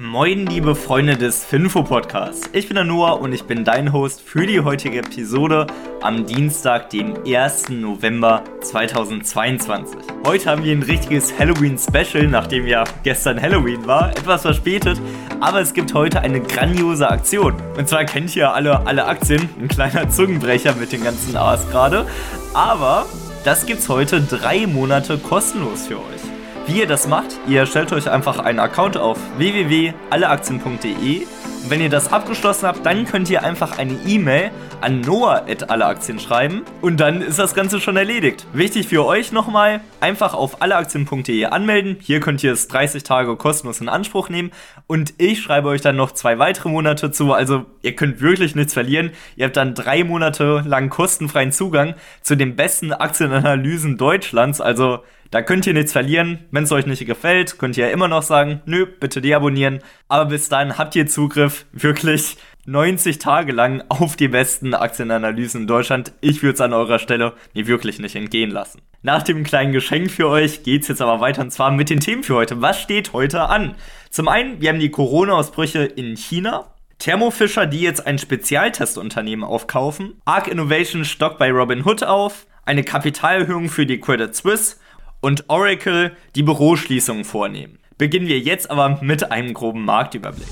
Moin, liebe Freunde des Finfo Podcasts. Ich bin der Noah und ich bin dein Host für die heutige Episode am Dienstag, dem 1. November 2022. Heute haben wir ein richtiges Halloween-Special, nachdem ja gestern Halloween war. Etwas verspätet, aber es gibt heute eine grandiose Aktion. Und zwar kennt ihr alle, alle Aktien, ein kleiner Zungenbrecher mit den ganzen A's gerade. Aber das gibt's heute drei Monate kostenlos für euch. Wie ihr das macht, ihr stellt euch einfach einen Account auf www.alleaktien.de und wenn ihr das abgeschlossen habt, dann könnt ihr einfach eine E-Mail an noah.alleaktien schreiben und dann ist das Ganze schon erledigt. Wichtig für euch nochmal, einfach auf alleaktien.de anmelden. Hier könnt ihr es 30 Tage kostenlos in Anspruch nehmen und ich schreibe euch dann noch zwei weitere Monate zu. Also ihr könnt wirklich nichts verlieren. Ihr habt dann drei Monate lang kostenfreien Zugang zu den besten Aktienanalysen Deutschlands. Also da könnt ihr nichts verlieren. Wenn es euch nicht gefällt, könnt ihr immer noch sagen, nö, bitte deabonnieren. Aber bis dahin habt ihr Zugriff wirklich 90 Tage lang auf die besten Aktienanalysen in Deutschland. Ich würde es an eurer Stelle mir wirklich nicht entgehen lassen. Nach dem kleinen Geschenk für euch geht es jetzt aber weiter und zwar mit den Themen für heute. Was steht heute an? Zum einen, wir haben die Corona-Ausbrüche in China. Thermo Fisher, die jetzt ein Spezialtestunternehmen aufkaufen. Arc Innovation stockt bei Robinhood auf. Eine Kapitalerhöhung für die Credit Suisse und Oracle die Büroschließungen vornehmen. Beginnen wir jetzt aber mit einem groben Marktüberblick.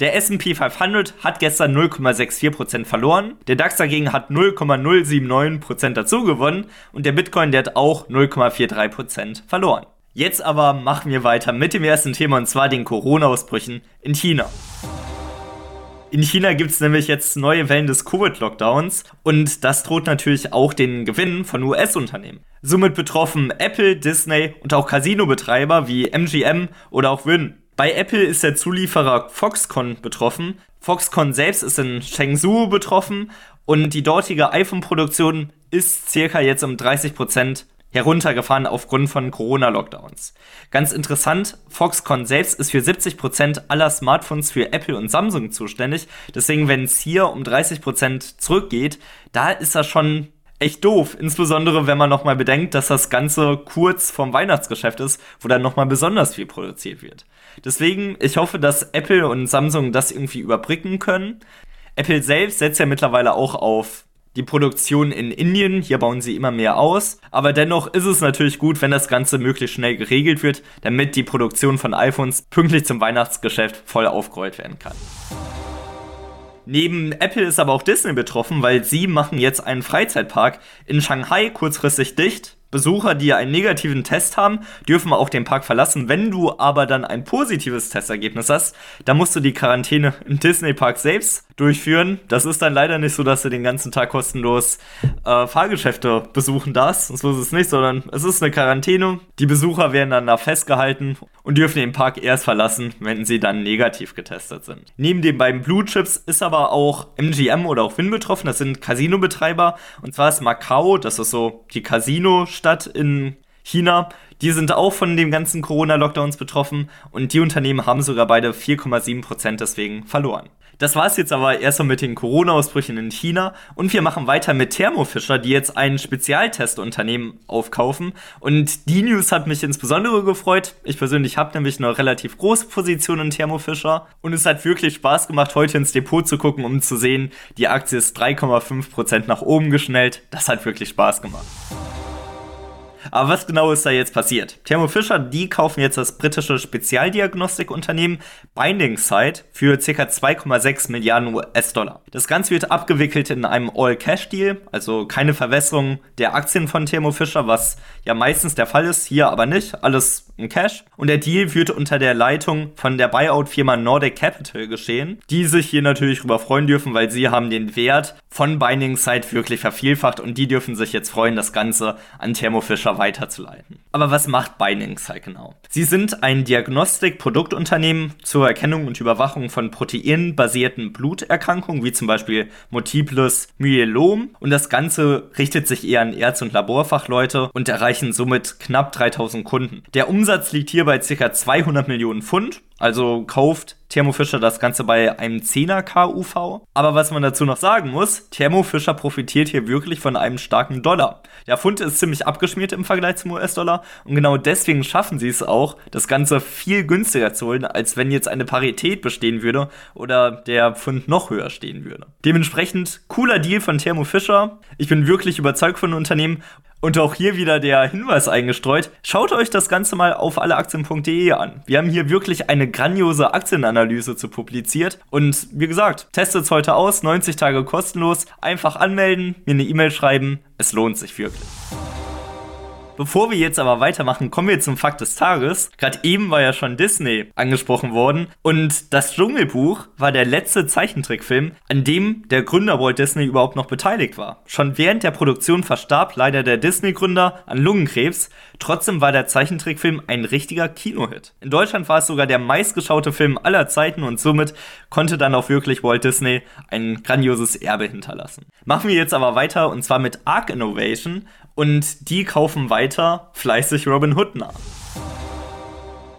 Der SP 500 hat gestern 0,64% verloren, der DAX dagegen hat 0,079% dazu gewonnen und der Bitcoin, der hat auch 0,43% verloren. Jetzt aber machen wir weiter mit dem ersten Thema und zwar den Corona-Ausbrüchen in China. In China gibt es nämlich jetzt neue Wellen des Covid-Lockdowns und das droht natürlich auch den Gewinnen von US-Unternehmen. Somit betroffen Apple, Disney und auch Casino-Betreiber wie MGM oder auch Wynn. Bei Apple ist der Zulieferer Foxconn betroffen. Foxconn selbst ist in Chengdu betroffen und die dortige iPhone-Produktion ist circa jetzt um 30% heruntergefahren aufgrund von Corona-Lockdowns. Ganz interessant, Foxconn selbst ist für 70% aller Smartphones für Apple und Samsung zuständig. Deswegen, wenn es hier um 30% zurückgeht, da ist das schon echt doof. Insbesondere, wenn man nochmal bedenkt, dass das Ganze kurz vom Weihnachtsgeschäft ist, wo dann nochmal besonders viel produziert wird. Deswegen, ich hoffe, dass Apple und Samsung das irgendwie überbrücken können. Apple selbst setzt ja mittlerweile auch auf die Produktion in Indien. Hier bauen sie immer mehr aus. Aber dennoch ist es natürlich gut, wenn das Ganze möglichst schnell geregelt wird, damit die Produktion von iPhones pünktlich zum Weihnachtsgeschäft voll aufgerollt werden kann. Neben Apple ist aber auch Disney betroffen, weil sie machen jetzt einen Freizeitpark in Shanghai kurzfristig dicht Besucher, die einen negativen Test haben, dürfen auch den Park verlassen. Wenn du aber dann ein positives Testergebnis hast, dann musst du die Quarantäne im Disney Park selbst durchführen. Das ist dann leider nicht so, dass du den ganzen Tag kostenlos äh, Fahrgeschäfte besuchen darfst. So ist es nicht, sondern es ist eine Quarantäne. Die Besucher werden dann da festgehalten und dürfen den Park erst verlassen, wenn sie dann negativ getestet sind. Neben den beiden Blue Chips ist aber auch MGM oder auch Win betroffen. Das sind Casino-Betreiber. Und zwar ist Macau, das ist so die Casino- Stadt in China. Die sind auch von den ganzen Corona-Lockdowns betroffen und die Unternehmen haben sogar beide 4,7% deswegen verloren. Das war es jetzt aber erstmal mit den Corona-Ausbrüchen in China und wir machen weiter mit Thermo Fisher, die jetzt ein Spezialtestunternehmen aufkaufen. Und die News hat mich insbesondere gefreut. Ich persönlich habe nämlich eine relativ große Position in Thermo Fisher und es hat wirklich Spaß gemacht, heute ins Depot zu gucken, um zu sehen, die Aktie ist 3,5% nach oben geschnellt. Das hat wirklich Spaß gemacht. Aber was genau ist da jetzt passiert? Thermo Fisher, die kaufen jetzt das britische Spezialdiagnostikunternehmen Binding Site für ca. 2,6 Milliarden US-Dollar. Das Ganze wird abgewickelt in einem All-Cash-Deal, also keine Verwässerung der Aktien von Thermo Fisher, was ja meistens der Fall ist, hier aber nicht, alles in Cash. Und der Deal wird unter der Leitung von der Buyout-Firma Nordic Capital geschehen, die sich hier natürlich darüber freuen dürfen, weil sie haben den Wert von Binding Site wirklich vervielfacht und die dürfen sich jetzt freuen, das Ganze an Thermo Fisher weiterzuleiten. Aber was macht Binding Site genau? Sie sind ein Diagnostik-Produktunternehmen zur Erkennung und Überwachung von proteinbasierten Bluterkrankungen, wie zum Beispiel Multiples Myelom. Und das Ganze richtet sich eher an Ärzte und Laborfachleute und erreichen somit knapp 3000 Kunden. Der Umsatz liegt hier bei ca. 200 Millionen Pfund Also kauft Thermo Fischer das Ganze bei einem 10er KUV. Aber was man dazu noch sagen muss, Thermo Fischer profitiert hier wirklich von einem starken Dollar. Der Pfund ist ziemlich abgeschmiert im Vergleich zum US-Dollar und genau deswegen schaffen sie es auch, das Ganze viel günstiger zu holen, als wenn jetzt eine Parität bestehen würde oder der Pfund noch höher stehen würde. Dementsprechend cooler Deal von Thermo Fischer. Ich bin wirklich überzeugt von dem Unternehmen und auch hier wieder der Hinweis eingestreut. Schaut euch das Ganze mal auf alleaktien.de an. Wir haben hier wirklich eine grandiose Aktienanalyse zu publiziert. Und wie gesagt, testet es heute aus, 90 Tage kostenlos. Einfach anmelden, mir eine E-Mail schreiben. Es lohnt sich wirklich. Bevor wir jetzt aber weitermachen, kommen wir zum Fakt des Tages. Gerade eben war ja schon Disney angesprochen worden und das Dschungelbuch war der letzte Zeichentrickfilm, an dem der Gründer Walt Disney überhaupt noch beteiligt war. Schon während der Produktion verstarb leider der Disney-Gründer an Lungenkrebs. Trotzdem war der Zeichentrickfilm ein richtiger Kinohit. In Deutschland war es sogar der meistgeschaute Film aller Zeiten und somit konnte dann auch wirklich Walt Disney ein grandioses Erbe hinterlassen. Machen wir jetzt aber weiter und zwar mit Arc Innovation und die kaufen weiter fleißig Robin Hood nach.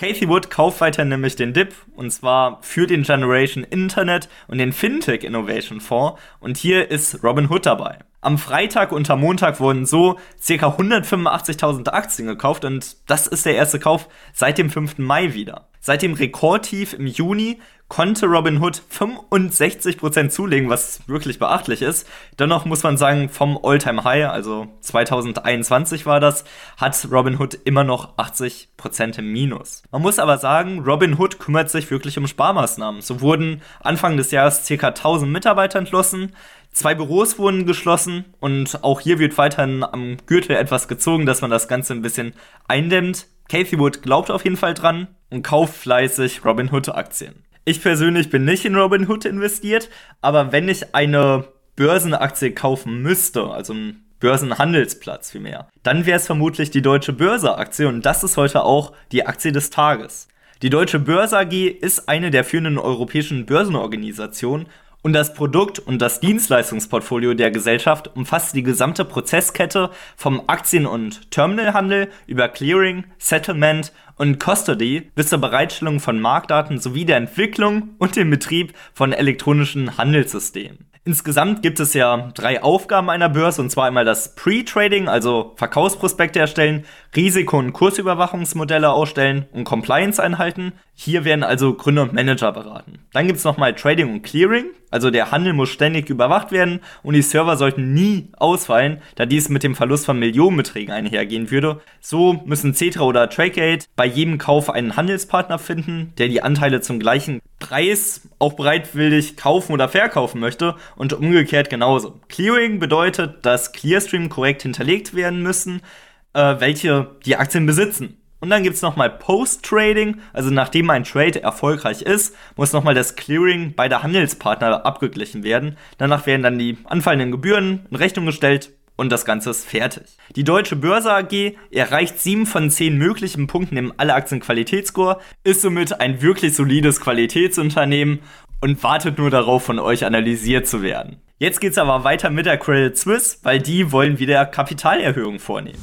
Casey Wood kauft weiter nämlich den DIP und zwar für den Generation Internet und den Fintech Innovation Fonds und hier ist Robin Hood dabei. Am Freitag und am Montag wurden so ca. 185.000 Aktien gekauft und das ist der erste Kauf seit dem 5. Mai wieder. Seit dem Rekordtief im Juni konnte Robinhood 65% zulegen, was wirklich beachtlich ist. Dennoch muss man sagen, vom Alltime high also 2021 war das, hat Robinhood immer noch 80% im Minus. Man muss aber sagen, Robinhood kümmert sich wirklich um Sparmaßnahmen. So wurden Anfang des Jahres ca. 1000 Mitarbeiter entschlossen, Zwei Büros wurden geschlossen und auch hier wird weiterhin am Gürtel etwas gezogen, dass man das Ganze ein bisschen eindämmt. Casey Wood glaubt auf jeden Fall dran und kauft fleißig Robinhood Aktien. Ich persönlich bin nicht in Robinhood investiert, aber wenn ich eine Börsenaktie kaufen müsste, also einen Börsenhandelsplatz vielmehr, dann wäre es vermutlich die Deutsche Börse-Aktie und das ist heute auch die Aktie des Tages. Die Deutsche Börse AG ist eine der führenden europäischen Börsenorganisationen und das Produkt- und das Dienstleistungsportfolio der Gesellschaft umfasst die gesamte Prozesskette vom Aktien- und Terminalhandel über Clearing, Settlement und Custody bis zur Bereitstellung von Marktdaten sowie der Entwicklung und dem Betrieb von elektronischen Handelssystemen. Insgesamt gibt es ja drei Aufgaben einer Börse, und zwar einmal das Pre-Trading, also Verkaufsprospekte erstellen, Risiko- und Kursüberwachungsmodelle ausstellen und Compliance einhalten. Hier werden also Gründer und Manager beraten. Dann gibt es nochmal Trading und Clearing, also der Handel muss ständig überwacht werden und die Server sollten nie ausfallen, da dies mit dem Verlust von Millionenbeträgen einhergehen würde. So müssen Cetra oder Tradegate bei jedem Kauf einen Handelspartner finden, der die Anteile zum gleichen Preis auch bereitwillig kaufen oder verkaufen möchte und umgekehrt genauso. Clearing bedeutet, dass Clearstream korrekt hinterlegt werden müssen, äh, welche die Aktien besitzen. Und dann gibt es nochmal Post-Trading, also nachdem ein Trade erfolgreich ist, muss nochmal das Clearing bei der Handelspartner abgeglichen werden. Danach werden dann die anfallenden Gebühren in Rechnung gestellt und das Ganze ist fertig. Die Deutsche Börse AG erreicht 7 von 10 möglichen Punkten im Alle-Aktien-Qualitätsscore, ist somit ein wirklich solides Qualitätsunternehmen und wartet nur darauf, von euch analysiert zu werden. Jetzt geht's aber weiter mit der Credit Suisse, weil die wollen wieder Kapitalerhöhungen vornehmen.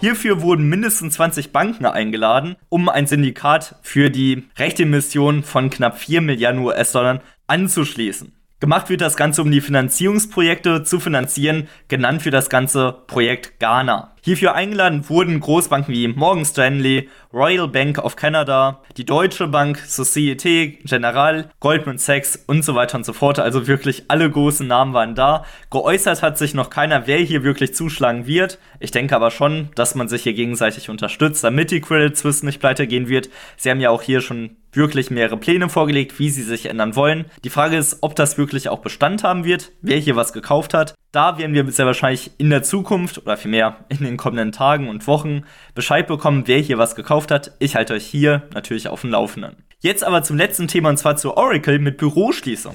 Hierfür wurden mindestens 20 Banken eingeladen, um ein Syndikat für die Rechtemission von knapp 4 Milliarden US-Dollar anzuschließen. Gemacht wird das Ganze, um die Finanzierungsprojekte zu finanzieren, genannt für das ganze Projekt Ghana. Hierfür eingeladen wurden Großbanken wie Morgan Stanley, Royal Bank of Canada, die Deutsche Bank, Societe Generale, Goldman Sachs und so weiter und so fort. Also wirklich alle großen Namen waren da. Geäußert hat sich noch keiner, wer hier wirklich zuschlagen wird. Ich denke aber schon, dass man sich hier gegenseitig unterstützt, damit die Credit Suisse nicht pleite gehen wird. Sie haben ja auch hier schon wirklich mehrere Pläne vorgelegt, wie sie sich ändern wollen. Die Frage ist, ob das wirklich auch Bestand haben wird, wer hier was gekauft hat. Da werden wir sehr wahrscheinlich in der Zukunft oder vielmehr in den kommenden Tagen und Wochen Bescheid bekommen, wer hier was gekauft hat. Ich halte euch hier natürlich auf dem Laufenden. Jetzt aber zum letzten Thema und zwar zu Oracle mit Büroschließung.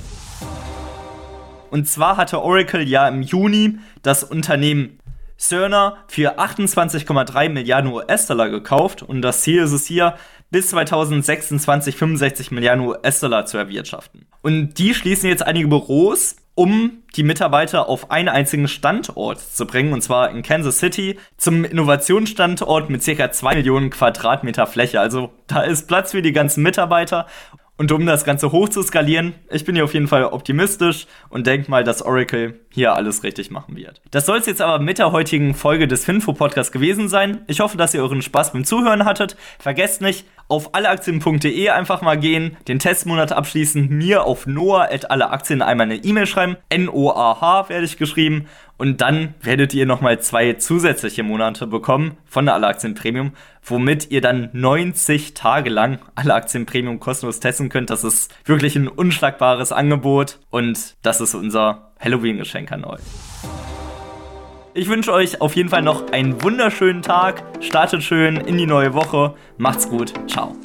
Und zwar hatte Oracle ja im Juni das Unternehmen Cerner für 28,3 Milliarden US-Dollar gekauft und das Ziel ist es hier, bis 2026 65 Milliarden US-Dollar zu erwirtschaften. Und die schließen jetzt einige Büros um die Mitarbeiter auf einen einzigen Standort zu bringen, und zwar in Kansas City, zum Innovationsstandort mit ca. 2 Millionen Quadratmeter Fläche. Also da ist Platz für die ganzen Mitarbeiter. Und um das Ganze hoch zu skalieren, ich bin hier auf jeden Fall optimistisch und denke mal, dass Oracle hier alles richtig machen wird. Das soll es jetzt aber mit der heutigen Folge des Finfo-Podcasts gewesen sein. Ich hoffe, dass ihr euren Spaß beim Zuhören hattet. Vergesst nicht, auf alleaktien.de einfach mal gehen, den Testmonat abschließen, mir auf noah.alleaktien einmal eine E-Mail schreiben. N-O-A-H werde ich geschrieben. Und dann werdet ihr nochmal zwei zusätzliche Monate bekommen von der Alleaktien Premium, womit ihr dann 90 Tage lang alle Aktien Premium kostenlos testen könnt. Das ist wirklich ein unschlagbares Angebot und das ist unser Halloween-Geschenk an euch. Ich wünsche euch auf jeden Fall noch einen wunderschönen Tag. Startet schön in die neue Woche. Macht's gut. Ciao.